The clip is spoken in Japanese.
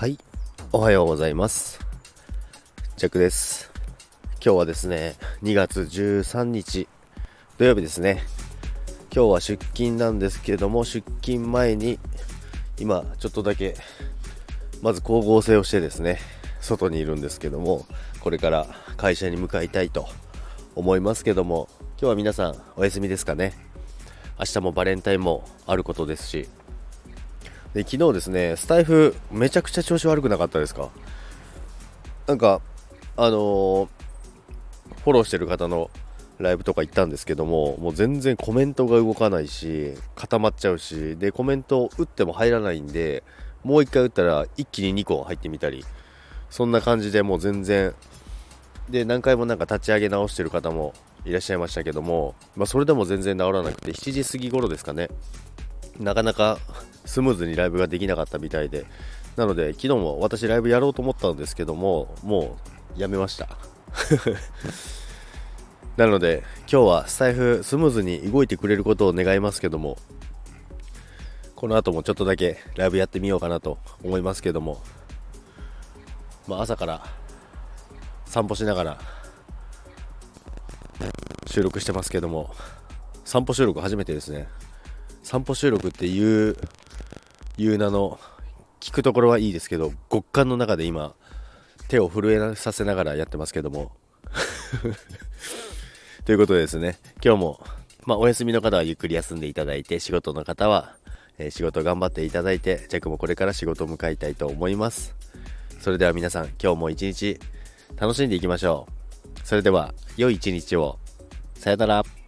はい。おはようございます。ジャックです。今日はですね2月13日土曜日ですね。今日は出勤なんですけれども出勤前に今ちょっとだけまず光合成をしてですね外にいるんですけどもこれから会社に向かいたいと思いますけども今日は皆さんお休みですかね。明日もバレンタインもあることですしで昨日ですねスタイフめちゃくちゃ調子悪くなかったですか？なんかあのー、フォローしてる方のライブとか行ったんですけどももう全然コメントが動かないし固まっちゃうしでコメント打っても入らないんでもう1回打ったら一気に2個入ってみたりそんな感じでもう全然で何回もなんか立ち上げ直してる方もいらっしゃいましたけども、まあ、それでも全然治らなくて7時過ぎ頃ですかね。なかなかスムーズにライブができなかったみたいで。なので昨日も私ライブやろうと思ったんですけどももうやめました。なので今日はスタイフスムーズに動いてくれることを願いますけどもこの後もちょっとだけライブやってみようかなと思いますけどもまあ、朝から散歩しながら収録してますけども散歩収録初めてですね。散歩収録っていういう名の聞くところはいいですけど極寒の中で今手を震えさせながらやってますけども。ということでですね。今日も、まあ、お休みの方はゆっくり休んでいただいて仕事の方は、えー、仕事頑張っていただいてジャックもこれから仕事を向かいたいと思います。それでは皆さん今日も一日楽しんでいきましょう。それでは良い一日を。さよなら。